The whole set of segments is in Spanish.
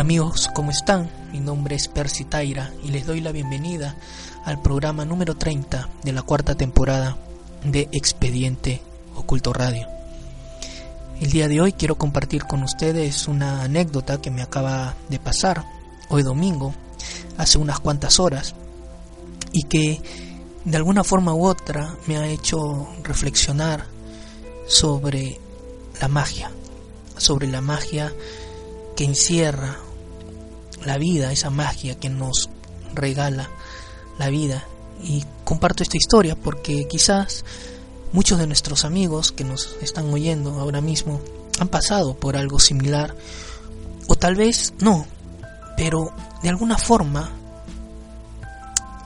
Amigos, ¿cómo están? Mi nombre es Percy Taira y les doy la bienvenida al programa número 30 de la cuarta temporada de Expediente Oculto Radio. El día de hoy quiero compartir con ustedes una anécdota que me acaba de pasar hoy domingo, hace unas cuantas horas, y que de alguna forma u otra me ha hecho reflexionar sobre la magia, sobre la magia que encierra la vida, esa magia que nos regala la vida. Y comparto esta historia porque quizás muchos de nuestros amigos que nos están oyendo ahora mismo han pasado por algo similar o tal vez no, pero de alguna forma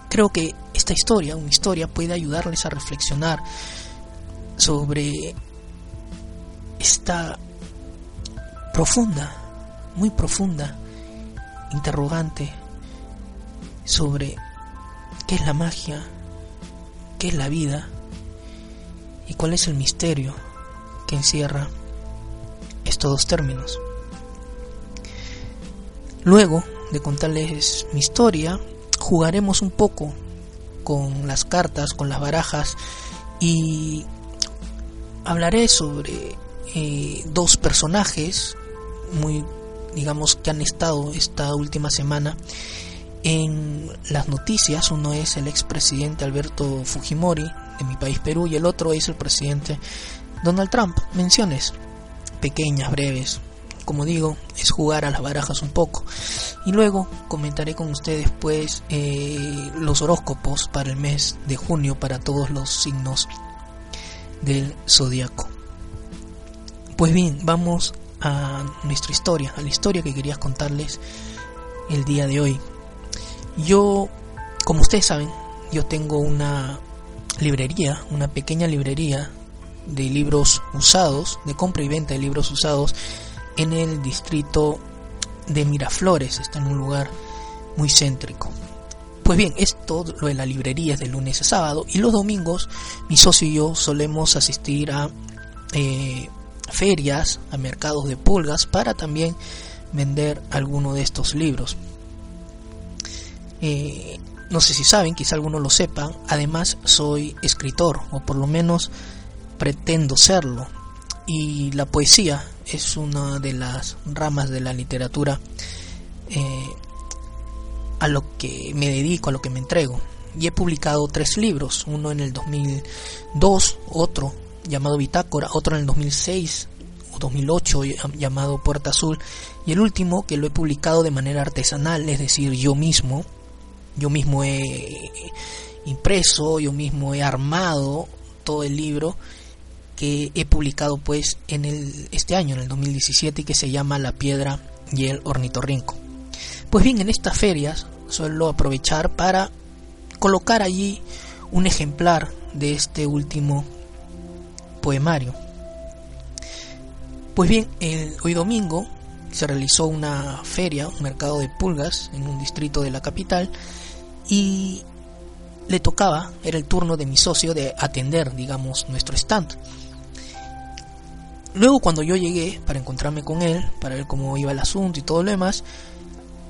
creo que esta historia, una historia, puede ayudarles a reflexionar sobre esta profunda muy profunda, interrogante sobre qué es la magia, qué es la vida y cuál es el misterio que encierra estos dos términos. Luego de contarles mi historia, jugaremos un poco con las cartas, con las barajas y hablaré sobre eh, dos personajes muy digamos, que han estado esta última semana en las noticias. Uno es el expresidente Alberto Fujimori de mi país Perú y el otro es el presidente Donald Trump. Menciones pequeñas, breves. Como digo, es jugar a las barajas un poco. Y luego comentaré con ustedes pues eh, los horóscopos para el mes de junio para todos los signos del zodiaco. Pues bien, vamos a nuestra historia, a la historia que quería contarles el día de hoy. Yo, como ustedes saben, yo tengo una librería, una pequeña librería de libros usados, de compra y venta de libros usados en el distrito de Miraflores, está en un lugar muy céntrico. Pues bien, esto lo de la librería es de lunes a sábado y los domingos mi socio y yo solemos asistir a eh, ferias, a mercados de pulgas para también vender alguno de estos libros. Eh, no sé si saben, quizá algunos lo sepan, además soy escritor, o por lo menos pretendo serlo. Y la poesía es una de las ramas de la literatura eh, a lo que me dedico, a lo que me entrego. Y he publicado tres libros, uno en el 2002, otro llamado Bitácora, otro en el 2006 o 2008 llamado Puerta Azul y el último que lo he publicado de manera artesanal, es decir, yo mismo, yo mismo he impreso, yo mismo he armado todo el libro que he publicado pues en el este año en el 2017 y que se llama La piedra y el ornitorrinco. Pues bien, en estas ferias suelo aprovechar para colocar allí un ejemplar de este último poemario. Pues bien, hoy domingo se realizó una feria, un mercado de pulgas en un distrito de la capital y le tocaba, era el turno de mi socio de atender, digamos, nuestro stand. Luego cuando yo llegué para encontrarme con él, para ver cómo iba el asunto y todo lo demás,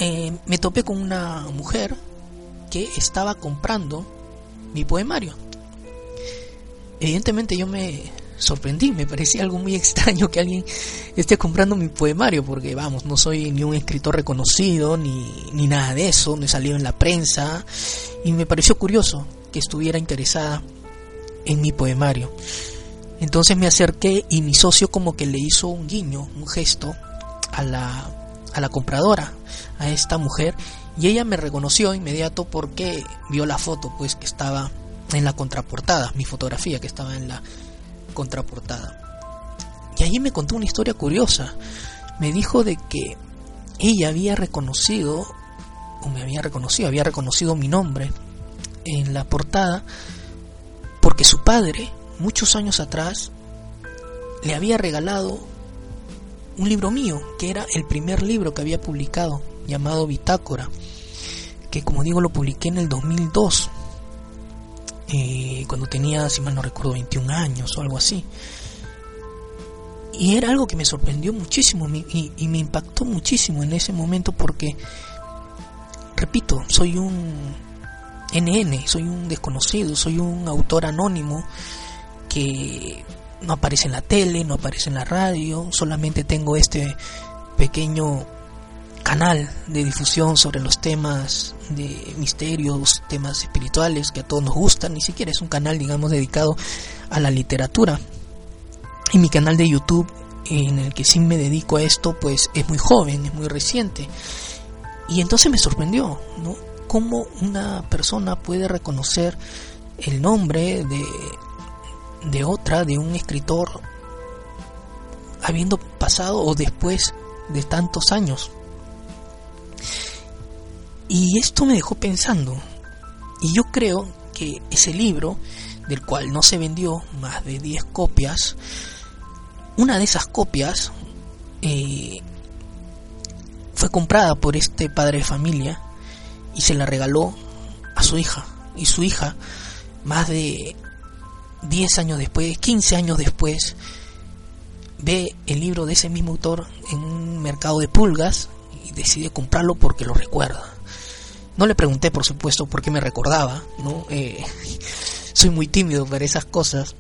eh, me topé con una mujer que estaba comprando mi poemario. Evidentemente yo me sorprendí, me parecía algo muy extraño que alguien esté comprando mi poemario, porque vamos, no soy ni un escritor reconocido, ni, ni nada de eso, no he salido en la prensa, y me pareció curioso que estuviera interesada en mi poemario. Entonces me acerqué y mi socio como que le hizo un guiño, un gesto a la, a la compradora, a esta mujer, y ella me reconoció inmediato porque vio la foto pues que estaba en la contraportada, mi fotografía que estaba en la contraportada. Y allí me contó una historia curiosa. Me dijo de que ella había reconocido, o me había reconocido, había reconocido mi nombre en la portada, porque su padre, muchos años atrás, le había regalado un libro mío, que era el primer libro que había publicado, llamado Bitácora, que como digo lo publiqué en el 2002 cuando tenía, si mal no recuerdo, 21 años o algo así. y era algo que me sorprendió muchísimo y, y, me impactó muchísimo en ese momento porque, repito, soy un NN, soy un desconocido, soy un autor anónimo que no aparece en la tele, no aparece en la radio, solamente tengo este pequeño canal de difusión sobre los temas de misterios, temas espirituales que a todos nos gustan, ni siquiera es un canal, digamos, dedicado a la literatura. Y mi canal de YouTube, en el que sí me dedico a esto, pues es muy joven, es muy reciente. Y entonces me sorprendió, ¿no? Cómo una persona puede reconocer el nombre de, de otra, de un escritor, habiendo pasado o después de tantos años. Y esto me dejó pensando. Y yo creo que ese libro, del cual no se vendió más de 10 copias, una de esas copias eh, fue comprada por este padre de familia y se la regaló a su hija. Y su hija, más de 10 años después, 15 años después, ve el libro de ese mismo autor en un mercado de pulgas y decide comprarlo porque lo recuerda. No le pregunté, por supuesto, por qué me recordaba, ¿no? Eh, soy muy tímido para esas cosas,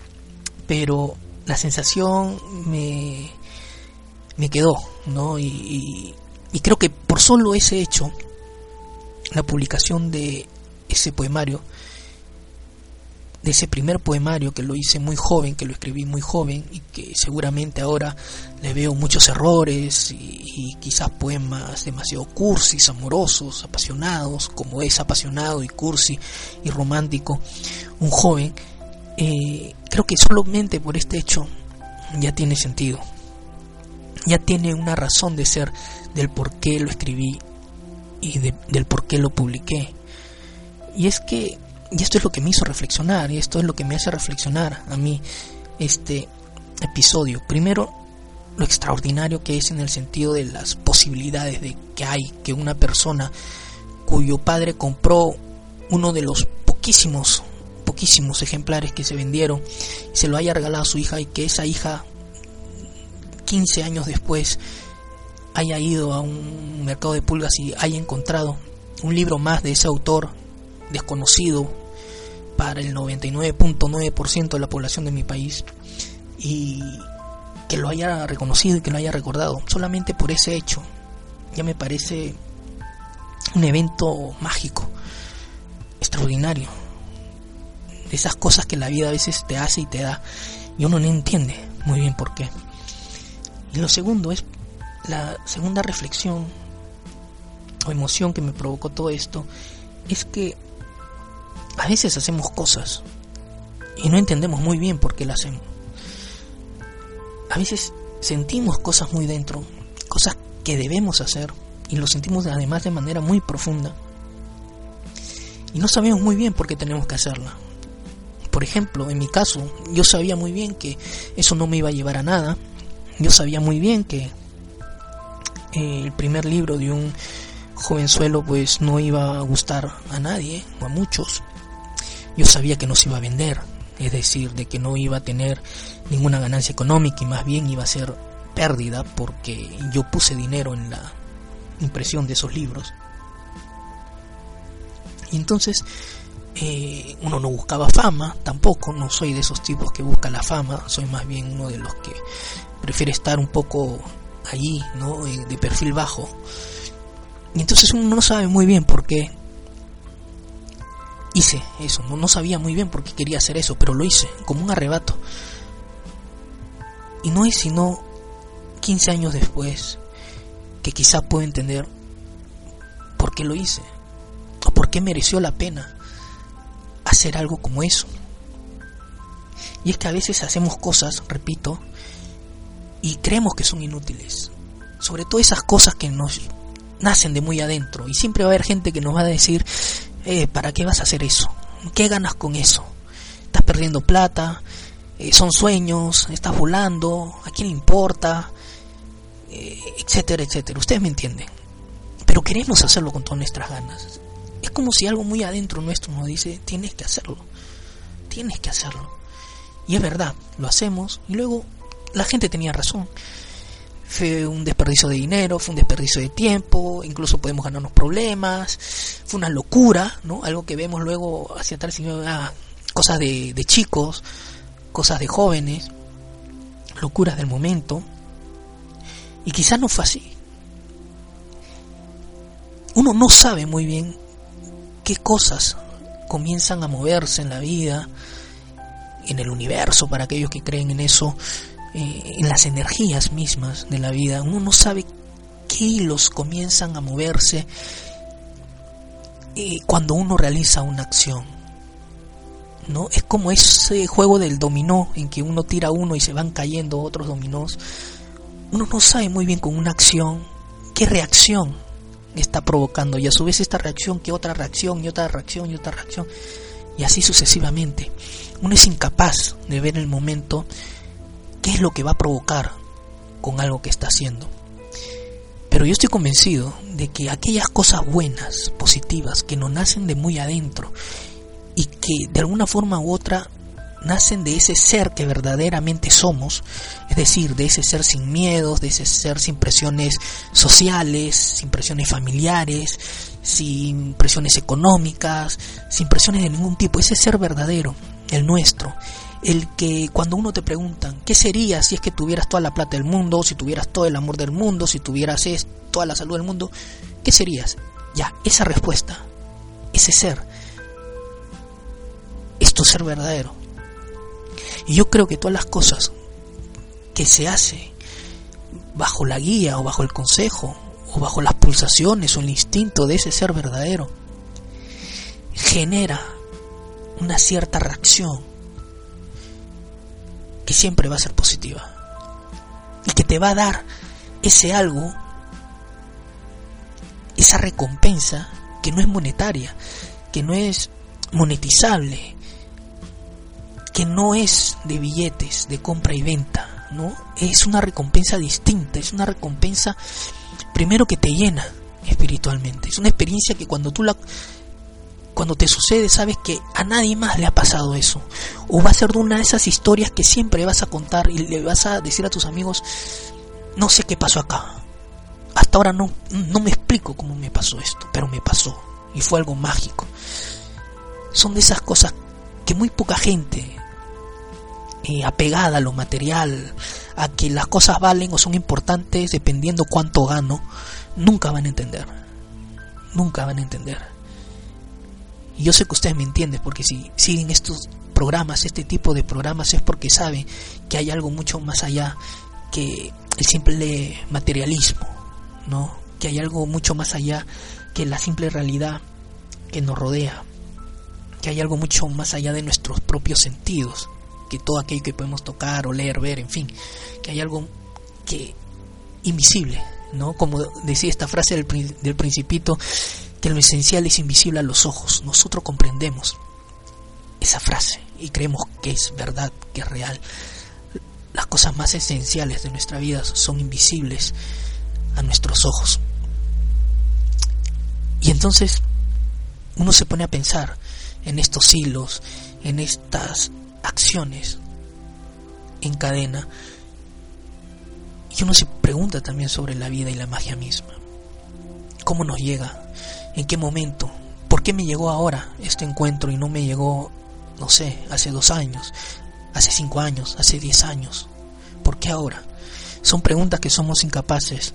pero la sensación me, me quedó, ¿no? Y, y creo que por solo ese hecho, la publicación de ese poemario, de ese primer poemario que lo hice muy joven, que lo escribí muy joven y que seguramente ahora le veo muchos errores y, quizás poemas demasiado cursis, amorosos, apasionados, como es apasionado y cursi y romántico un joven, eh, creo que solamente por este hecho ya tiene sentido, ya tiene una razón de ser del por qué lo escribí y del por qué lo publiqué. Y es que y esto es lo que me hizo reflexionar, y esto es lo que me hace reflexionar a mí este episodio. Primero, lo extraordinario que es en el sentido de las posibilidades de que hay que una persona cuyo padre compró uno de los poquísimos, poquísimos ejemplares que se vendieron, se lo haya regalado a su hija y que esa hija 15 años después haya ido a un mercado de pulgas y haya encontrado un libro más de ese autor desconocido para el 99.9% de la población de mi país y que lo haya reconocido y que lo haya recordado. Solamente por ese hecho ya me parece un evento mágico extraordinario de esas cosas que la vida a veces te hace y te da y uno no entiende muy bien por qué. Y lo segundo es la segunda reflexión o emoción que me provocó todo esto es que a veces hacemos cosas y no entendemos muy bien por qué las hacemos. A veces sentimos cosas muy dentro, cosas que debemos hacer y lo sentimos además de manera muy profunda. Y no sabemos muy bien por qué tenemos que hacerla. Por ejemplo, en mi caso, yo sabía muy bien que eso no me iba a llevar a nada. Yo sabía muy bien que eh, el primer libro de un jovenzuelo pues no iba a gustar a nadie o a muchos yo sabía que no se iba a vender, es decir, de que no iba a tener ninguna ganancia económica y más bien iba a ser pérdida porque yo puse dinero en la impresión de esos libros. Y entonces eh, uno no buscaba fama, tampoco, no soy de esos tipos que buscan la fama, soy más bien uno de los que prefiere estar un poco allí, ¿no? Eh, de perfil bajo. Y entonces uno no sabe muy bien por qué hice eso. No, no sabía muy bien por qué quería hacer eso, pero lo hice, como un arrebato. Y no es sino 15 años después que quizá puedo entender por qué lo hice, o por qué mereció la pena hacer algo como eso. Y es que a veces hacemos cosas, repito, y creemos que son inútiles. Sobre todo esas cosas que nos nacen de muy adentro. Y siempre va a haber gente que nos va a decir, eh, ¿para qué vas a hacer eso? ¿Qué ganas con eso? Estás perdiendo plata, eh, son sueños, estás volando, ¿a quién le importa? Eh, etcétera, etcétera. Ustedes me entienden. Pero queremos hacerlo con todas nuestras ganas. Es como si algo muy adentro nuestro nos dice, tienes que hacerlo, tienes que hacerlo. Y es verdad, lo hacemos y luego la gente tenía razón. Fue un desperdicio de dinero, fue un desperdicio de tiempo, incluso podemos ganarnos problemas, fue una locura, ¿no? Algo que vemos luego hacia tal ah, cosas de, de chicos, cosas de jóvenes, locuras del momento. Y quizás no fue así. Uno no sabe muy bien qué cosas comienzan a moverse en la vida, en el universo, para aquellos que creen en eso, eh, en las energías mismas de la vida. Uno no sabe qué hilos comienzan a moverse eh, cuando uno realiza una acción. ¿no? Es como ese juego del dominó en que uno tira uno y se van cayendo otros dominós. Uno no sabe muy bien con una acción qué reacción está provocando y a su vez esta reacción qué otra reacción y otra reacción y otra reacción y así sucesivamente. Uno es incapaz de ver el momento qué es lo que va a provocar con algo que está haciendo. Pero yo estoy convencido de que aquellas cosas buenas, positivas, que nos nacen de muy adentro y que de alguna forma u otra nacen de ese ser que verdaderamente somos, es decir, de ese ser sin miedos, de ese ser sin presiones sociales, sin presiones familiares, sin presiones económicas, sin presiones de ningún tipo, ese ser verdadero, el nuestro, el que cuando uno te preguntan, ¿qué sería si es que tuvieras toda la plata del mundo, si tuvieras todo el amor del mundo, si tuvieras toda la salud del mundo? ¿Qué serías? Ya, esa respuesta, ese ser, es tu ser verdadero. Y yo creo que todas las cosas que se hace bajo la guía o bajo el consejo o bajo las pulsaciones o el instinto de ese ser verdadero genera una cierta reacción que siempre va a ser positiva y que te va a dar ese algo, esa recompensa que no es monetaria, que no es monetizable, que no es de billetes, de compra y venta, ¿no? Es una recompensa distinta, es una recompensa primero que te llena espiritualmente. Es una experiencia que cuando tú la cuando te sucede sabes que a nadie más le ha pasado eso. O va a ser de una de esas historias que siempre vas a contar y le vas a decir a tus amigos, no sé qué pasó acá. Hasta ahora no, no me explico cómo me pasó esto, pero me pasó. Y fue algo mágico. Son de esas cosas que muy poca gente eh, apegada a lo material, a que las cosas valen o son importantes dependiendo cuánto gano, nunca van a entender. Nunca van a entender. Y yo sé que ustedes me entienden, porque si siguen estos programas, este tipo de programas, es porque saben que hay algo mucho más allá que el simple materialismo, ¿no? Que hay algo mucho más allá que la simple realidad que nos rodea, que hay algo mucho más allá de nuestros propios sentidos que todo aquello que podemos tocar o leer, ver, en fin, que hay algo que invisible, ¿no? Como decía esta frase del, del principito, que lo esencial es invisible a los ojos. Nosotros comprendemos esa frase y creemos que es verdad, que es real. Las cosas más esenciales de nuestra vida son invisibles a nuestros ojos. Y entonces uno se pone a pensar en estos hilos, en estas acciones en cadena. Y uno se pregunta también sobre la vida y la magia misma. ¿Cómo nos llega? ¿En qué momento? ¿Por qué me llegó ahora este encuentro y no me llegó, no sé, hace dos años, hace cinco años, hace diez años? ¿Por qué ahora? Son preguntas que somos incapaces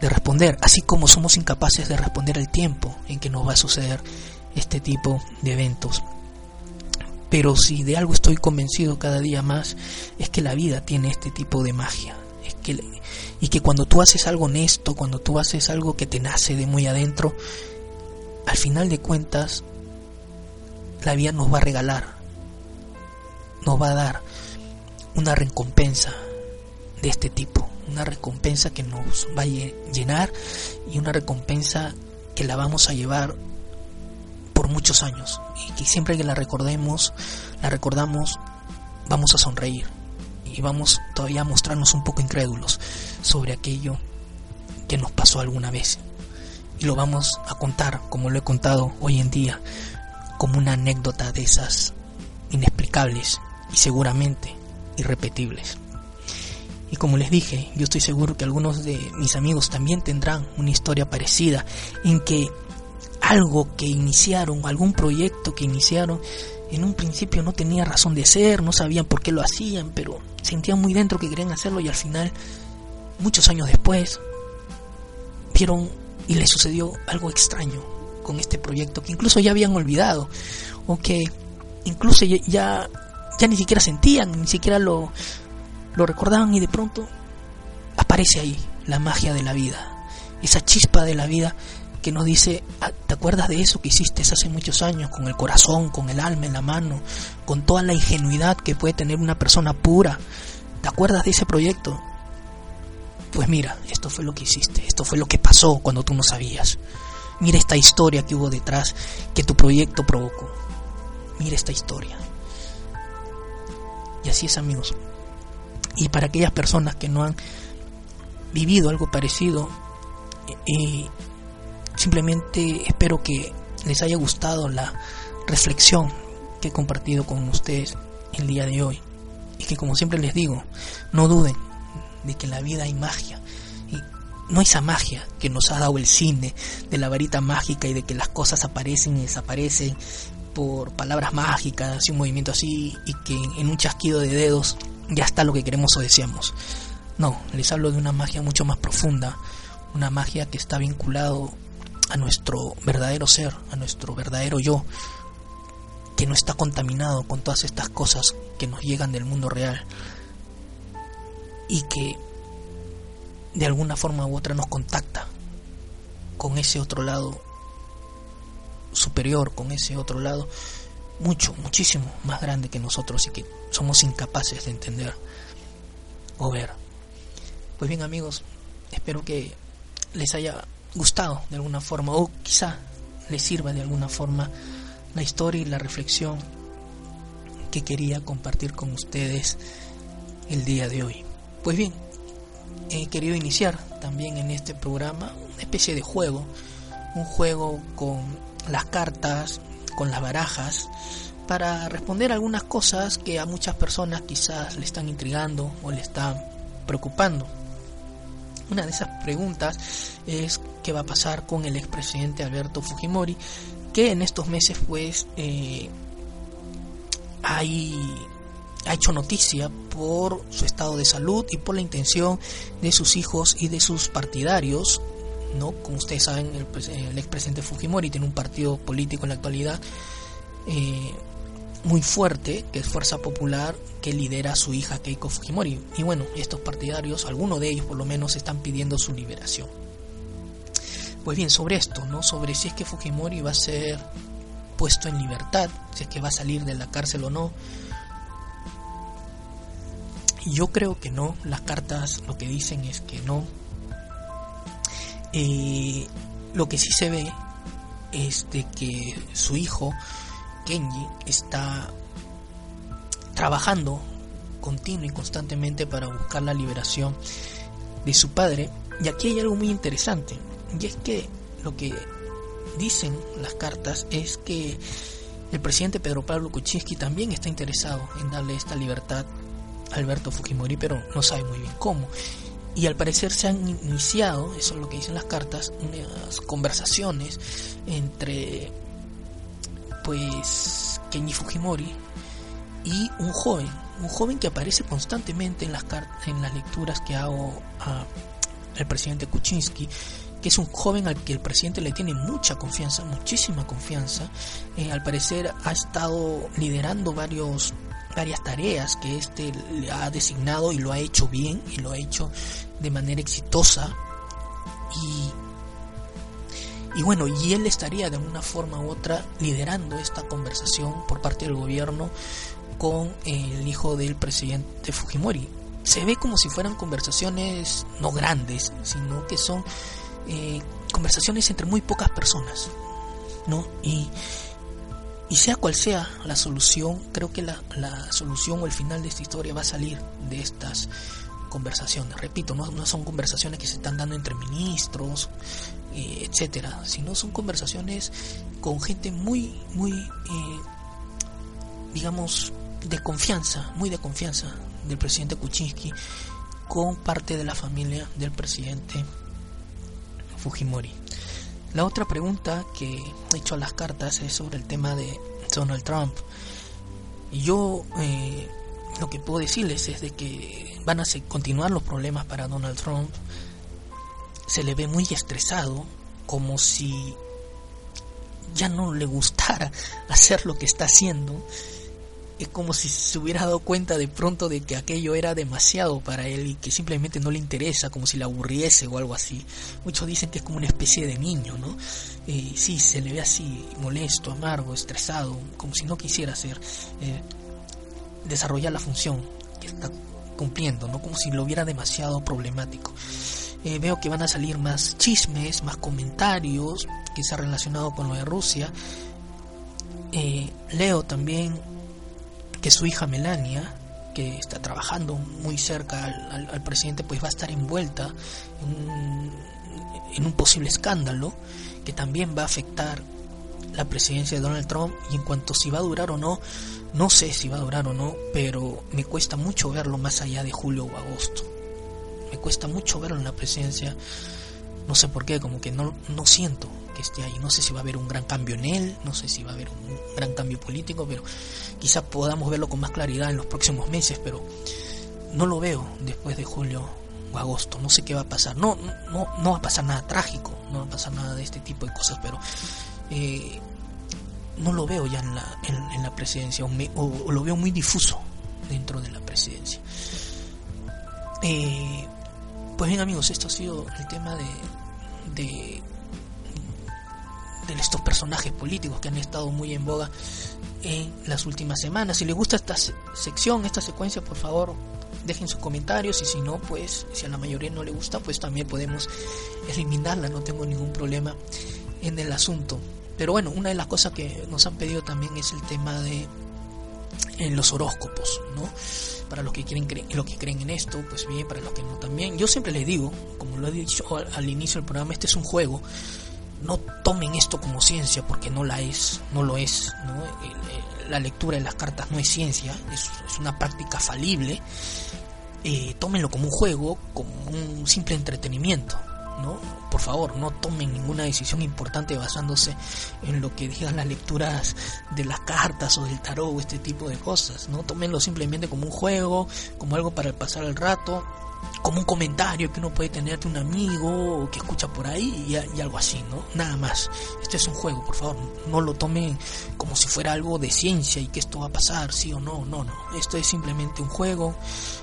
de responder, así como somos incapaces de responder el tiempo en que nos va a suceder este tipo de eventos. Pero si de algo estoy convencido cada día más, es que la vida tiene este tipo de magia. Y que cuando tú haces algo honesto, cuando tú haces algo que te nace de muy adentro, al final de cuentas, la vida nos va a regalar, nos va a dar una recompensa de este tipo, una recompensa que nos va a llenar y una recompensa que la vamos a llevar por muchos años. Y que siempre que la recordemos, la recordamos, vamos a sonreír y vamos todavía a mostrarnos un poco incrédulos sobre aquello que nos pasó alguna vez. Y lo vamos a contar, como lo he contado hoy en día, como una anécdota de esas inexplicables y seguramente irrepetibles. Y como les dije, yo estoy seguro que algunos de mis amigos también tendrán una historia parecida en que algo que iniciaron, algún proyecto que iniciaron, en un principio no tenía razón de ser, no sabían por qué lo hacían, pero sentían muy dentro que querían hacerlo y al final, muchos años después, vieron y les sucedió algo extraño con este proyecto que incluso ya habían olvidado o que incluso ya, ya ni siquiera sentían, ni siquiera lo, lo recordaban y de pronto aparece ahí la magia de la vida, esa chispa de la vida que nos dice, ah, ¿te acuerdas de eso que hiciste hace muchos años con el corazón, con el alma en la mano, con toda la ingenuidad que puede tener una persona pura? ¿Te acuerdas de ese proyecto? Pues mira, esto fue lo que hiciste, esto fue lo que pasó cuando tú no sabías. Mira esta historia que hubo detrás que tu proyecto provocó. Mira esta historia. Y así es amigos. Y para aquellas personas que no han vivido algo parecido, eh, simplemente espero que les haya gustado la reflexión que he compartido con ustedes el día de hoy. Y que como siempre les digo, no duden de que en la vida hay magia. Y no esa magia que nos ha dado el cine, de la varita mágica y de que las cosas aparecen y desaparecen por palabras mágicas y un movimiento así y que en un chasquido de dedos ya está lo que queremos o deseamos. No, les hablo de una magia mucho más profunda, una magia que está vinculado a nuestro verdadero ser, a nuestro verdadero yo, que no está contaminado con todas estas cosas que nos llegan del mundo real y que de alguna forma u otra nos contacta con ese otro lado superior, con ese otro lado mucho, muchísimo más grande que nosotros y que somos incapaces de entender o ver. Pues bien amigos, espero que les haya gustado de alguna forma o quizá les sirva de alguna forma la historia y la reflexión que quería compartir con ustedes el día de hoy. Pues bien, he querido iniciar también en este programa una especie de juego, un juego con las cartas, con las barajas, para responder algunas cosas que a muchas personas quizás le están intrigando o le están preocupando. Una de esas preguntas es qué va a pasar con el expresidente Alberto Fujimori, que en estos meses pues eh, ha hecho noticia por su estado de salud y por la intención de sus hijos y de sus partidarios ¿no? Como ustedes saben, el, expresidente Fujimori tiene un partido político en la actualidad eh, muy fuerte, que es Fuerza Popular, que lidera a su hija Keiko Fujimori. Y bueno, estos partidarios, algunos de ellos por lo menos, están pidiendo su liberación. Pues bien, sobre esto, ¿no? Sobre si es que Fujimori va a ser puesto en libertad, si es que va a salir de la cárcel o no. Yo creo que no, las cartas lo que dicen es que no, eh, lo que sí se ve es de que su hijo, Kenji, está trabajando continuo y constantemente para buscar la liberación de su padre. Y aquí hay algo muy interesante, y es que lo que dicen las cartas es que el presidente Pedro Pablo Kuczynski también está interesado en darle esta libertad a Alberto Fujimori, pero no sabe muy bien cómo. Y al parecer se han iniciado, eso es lo que dicen las cartas, unas conversaciones entre pues Kenji Fujimori y un joven, un joven que aparece constantemente en las en las lecturas que hago al presidente Kuczynski, que es un joven al que el presidente le tiene mucha confianza, muchísima confianza. Eh, al parecer ha estado liderando varios varias tareas que éste le ha designado y lo ha hecho bien y lo ha hecho de manera exitosa y y bueno, y él estaría de una forma u otra liderando esta conversación por parte del gobierno con el hijo del presidente Fujimori. Se ve como si fueran conversaciones no grandes, sino que son eh, conversaciones entre muy pocas personas, ¿no? Y, sea cual sea la solución, creo que la, la, solución o el final de esta historia va a salir de estas conversaciones. Repito, no, no son conversaciones que se están dando entre ministros, eh, etcétera, sino son conversaciones con gente muy, muy, eh, digamos, de confianza, muy de confianza del presidente Kuczynski con parte de la familia del presidente Fujimori. La otra pregunta que he hecho a las cartas es sobre el tema de Donald Trump. Yo eh, lo que puedo decirles es de que van a continuar los problemas para Donald Trump. Se le ve muy estresado, como si ya no le gustara hacer lo que está haciendo es como si se hubiera dado cuenta de pronto de que aquello era demasiado para él y que simplemente no le interesa, como si le aburriese o algo así. Muchos dicen que es como una especie de niño, ¿no? Eh, sí, se le ve así molesto, amargo, estresado, como si no quisiera hacer, eh, desarrollar la función que está cumpliendo, ¿no? Como si lo hubiera demasiado problemático. Eh, veo que van a salir más chismes, más comentarios que se ha relacionado con lo de Rusia. leo también que su hija Melania, que está trabajando muy cerca al, presidente, pues va a estar envuelta en un, posible escándalo que también va a afectar la presidencia de Donald Trump y en cuanto si va a durar o no, no sé si va a durar o no, pero me cuesta mucho verlo más allá de julio o agosto. Me cuesta mucho verlo en la presidencia, no sé por qué, como que no, no siento que esté ahí. No sé si va a haber un gran cambio en él, no sé si va a haber un gran cambio político, pero quizás podamos verlo con más claridad en los próximos meses, pero no lo veo después de julio o agosto. No sé qué va a pasar. No, no, no va a pasar nada trágico, no va a pasar nada de este tipo de cosas, pero eh, no lo veo ya en la, en, la presidencia, o, lo veo muy difuso dentro de la presidencia. Eh, pues bien amigos, esto ha sido el tema de, de de estos personajes políticos que han estado muy en boga en las últimas semanas. Si les gusta esta sección, esta secuencia, por favor, dejen sus comentarios y si no, pues si a la mayoría no le gusta, pues también podemos eliminarla, no tengo ningún problema en el asunto. Pero bueno, una de las cosas que nos han pedido también es el tema de en los horóscopos, ¿no? Para los que quieren los que creen en esto, pues bien, para los que no también. Yo siempre les digo, como lo he dicho al inicio del programa, este es un juego no tomen esto como ciencia porque no la es, no lo es. La lectura de las cartas no es ciencia, es, una práctica falible. Eh, tómenlo como un juego, como un simple entretenimiento. ¿no? Por favor, no tomen ninguna decisión importante basándose en lo que digan las lecturas de las cartas o del tarot o este tipo de cosas. ¿no? Tómenlo simplemente como un juego, como algo para pasar el rato como un comentario que uno puede tener de un amigo que escucha por ahí y, algo así, ¿no? Nada más. Este es un juego, por favor, no lo tomen como si fuera algo de ciencia y que esto va a pasar, sí o no, no, no. Esto es simplemente un juego,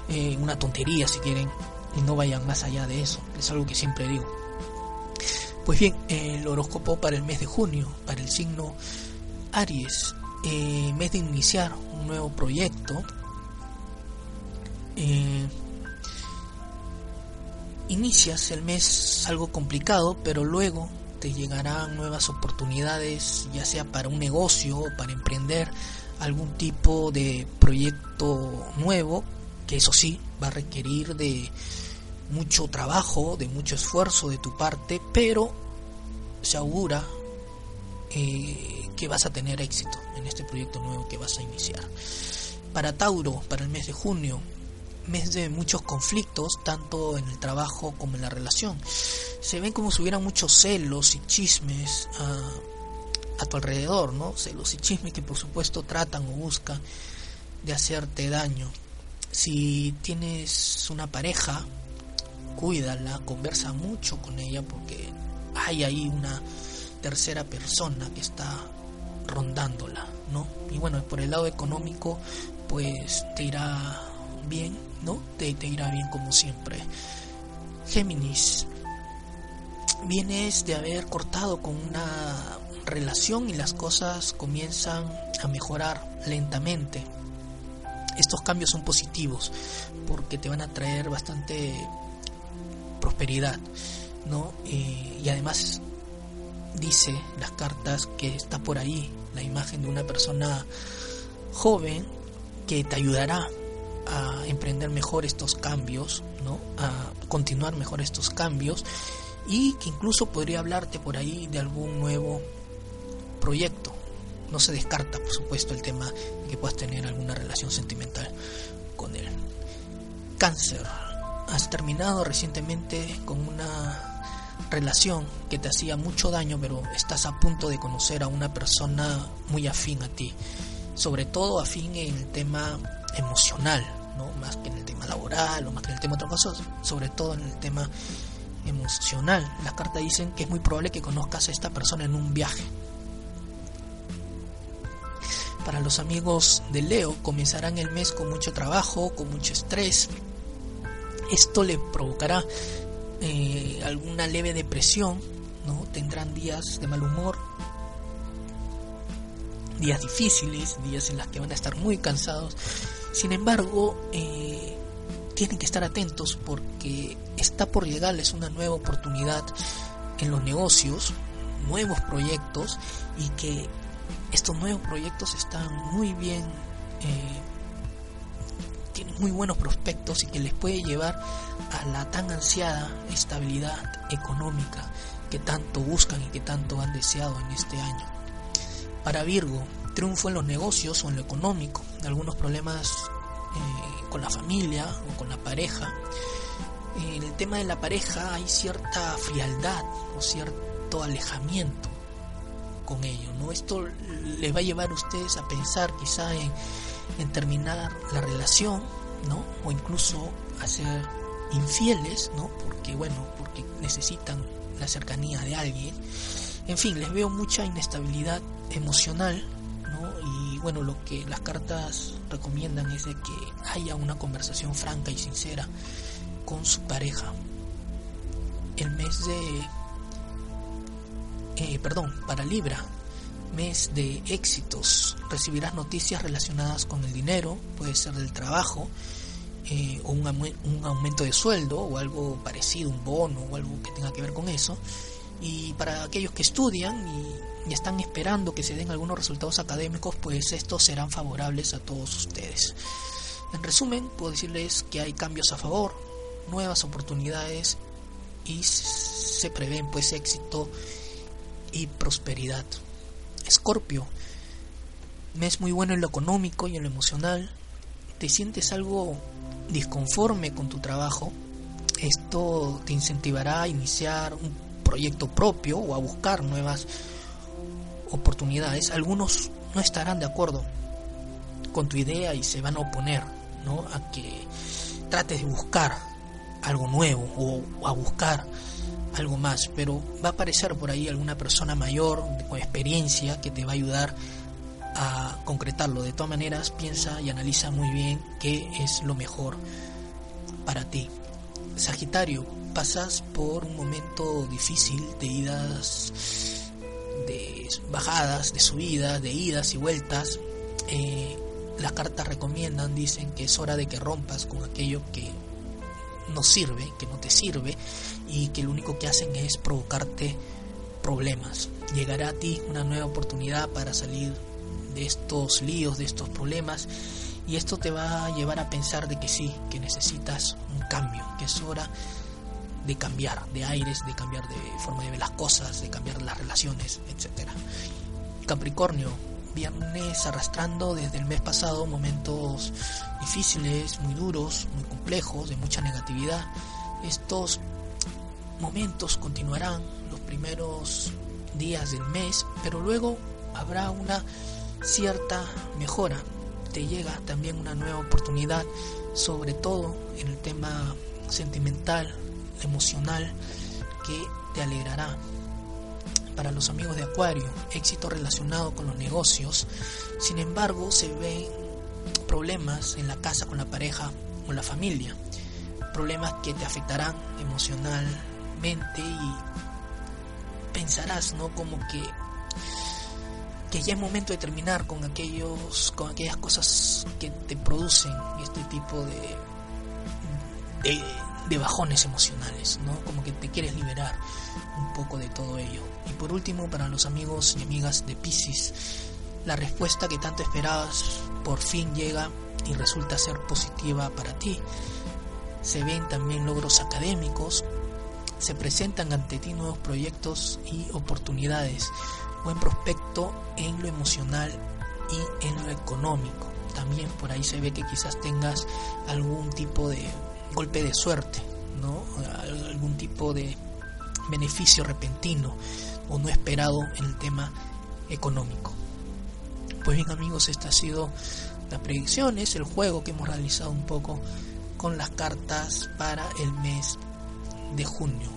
eh, una tontería si quieren, y no vayan más allá de eso, es algo que siempre digo. Pues bien, el horóscopo para el mes de junio, para el signo Aries, eh, mes de iniciar un nuevo proyecto. Eh, Inicias el mes algo complicado, pero luego te llegarán nuevas oportunidades, ya sea para un negocio o para emprender algún tipo de proyecto nuevo, que eso sí va a requerir de mucho trabajo, de mucho esfuerzo de tu parte, pero se augura eh, que vas a tener éxito en este proyecto nuevo que vas a iniciar. Para Tauro, para el mes de junio, mes de muchos conflictos, tanto en el trabajo como en la relación. Se ven como si hubiera muchos celos y chismes a, a tu alrededor, ¿no? Celos y chismes que por supuesto tratan o buscan de hacerte daño. Si tienes una pareja, cuídala, conversa mucho con ella porque hay ahí una tercera persona que está rondándola, ¿no? Y bueno, por el lado económico, pues te irá bien, ¿no? Te, te irá bien como siempre. Géminis, vienes de haber cortado con una relación y las cosas comienzan a mejorar lentamente. Estos cambios son positivos porque te van a traer bastante prosperidad, ¿no? Eh, y además dice las cartas que está por ahí la imagen de una persona joven que te ayudará a emprender mejor estos cambios, ¿no? a continuar mejor estos cambios y que incluso podría hablarte por ahí de algún nuevo proyecto. No se descarta, por supuesto, el tema de que puedas tener alguna relación sentimental con él. Cáncer. has terminado recientemente con una relación que te hacía mucho daño, pero estás a punto de conocer a una persona muy afín a ti, sobre todo afín en el tema emocional, ¿no? más que en el tema laboral o más que en el tema de otras cosas, sobre todo en el tema emocional. Las cartas dicen que es muy probable que conozcas a esta persona en un viaje. Para los amigos de Leo, comenzarán el mes con mucho trabajo, con mucho estrés. Esto le provocará eh, alguna leve depresión, ¿no? Tendrán días de mal humor, días difíciles, días en los que van a estar muy cansados. Sin embargo, eh, tienen que estar atentos porque está por llegarles una nueva oportunidad en los negocios, nuevos proyectos y que estos nuevos proyectos están muy bien, eh, tienen muy buenos prospectos y que les puede llevar a la tan ansiada estabilidad económica que tanto buscan y que tanto han deseado en este año. Para Virgo, triunfo en los negocios o en lo económico, algunos problemas eh, con la familia o con la pareja. En el tema de la pareja hay cierta frialdad o cierto alejamiento con ello, ¿no? Esto les va a llevar a ustedes a pensar quizá en, en terminar la relación, ¿no? O incluso a ser infieles, ¿no? Porque, bueno, porque necesitan la cercanía de alguien. En fin, les veo mucha inestabilidad emocional, bueno, lo que las cartas recomiendan es de que haya una conversación franca y sincera con su pareja. El mes de eh, perdón, para Libra, mes de éxitos. Recibirás noticias relacionadas con el dinero, puede ser del trabajo, eh, o un, un, aumento de sueldo, o algo parecido, un bono, o algo que tenga que ver con eso. Y para aquellos que estudian y, están esperando que se den algunos resultados académicos, pues estos serán favorables a todos ustedes. En resumen, puedo decirles que hay cambios a favor, nuevas oportunidades y se prevén pues éxito y prosperidad. Escorpio, mes muy bueno en lo económico y en lo emocional. Te sientes algo disconforme con tu trabajo. Esto te incentivará a iniciar un proyecto propio o a buscar nuevas oportunidades. Algunos no estarán de acuerdo con tu idea y se van a oponer ¿no? a que trates de buscar algo nuevo o a buscar algo más, pero va a aparecer por ahí alguna persona mayor con experiencia que te va a ayudar a concretarlo. De todas maneras, piensa y analiza muy bien qué es lo mejor para ti. Sagitario, pasas por un momento difícil de idas, de bajadas, de subidas, de idas y vueltas. Eh, las cartas recomiendan, dicen que es hora de que rompas con aquello que no sirve, que no te sirve y que lo único que hacen es provocarte problemas. Llegará a ti una nueva oportunidad para salir de estos líos, de estos problemas y esto te va a llevar a pensar de que sí, que necesitas un cambio, que es hora de cambiar de aires, de cambiar de forma de ver las cosas, de cambiar las relaciones, etc. Capricornio, viernes arrastrando desde el mes pasado momentos difíciles, muy duros, muy complejos, de mucha negatividad. Estos momentos continuarán los primeros días del mes, pero luego habrá una cierta mejora. Te llega también una nueva oportunidad, sobre todo en el tema sentimental, emocional, que te alegrará. Para los amigos de Acuario, éxito relacionado con los negocios, sin embargo se ven problemas en la casa con la pareja o la familia, problemas que te afectarán emocional, y pensarás, ¿no? Como que que ya es momento de terminar con aquellos con aquellas cosas que te producen este tipo de, de, bajones emocionales, ¿no? Como que te quieres liberar un poco de todo ello. Y por último, para los amigos y amigas de Pisces, la respuesta que tanto esperabas por fin llega y resulta ser positiva para ti. Se ven también logros académicos, se presentan ante ti nuevos proyectos y oportunidades, buen prospecto en lo emocional y en lo económico. También por ahí se ve que quizás tengas algún tipo de, golpe de suerte, ¿no? algún tipo de beneficio repentino o no esperado en el tema económico. Pues bien amigos, esta ha sido la predicción, es el juego que hemos realizado un poco con las cartas para el mes de junio.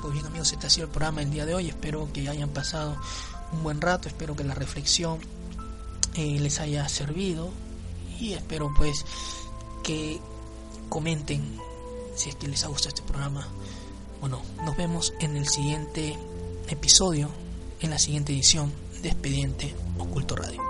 Pues bien amigos, este ha sido el programa del día de hoy, espero que hayan pasado un buen rato, espero que la reflexión eh, les haya servido y espero pues que comenten si es que les ha gustado este programa. Bueno, nos vemos en el siguiente episodio, en la siguiente edición de Expediente Oculto Radio.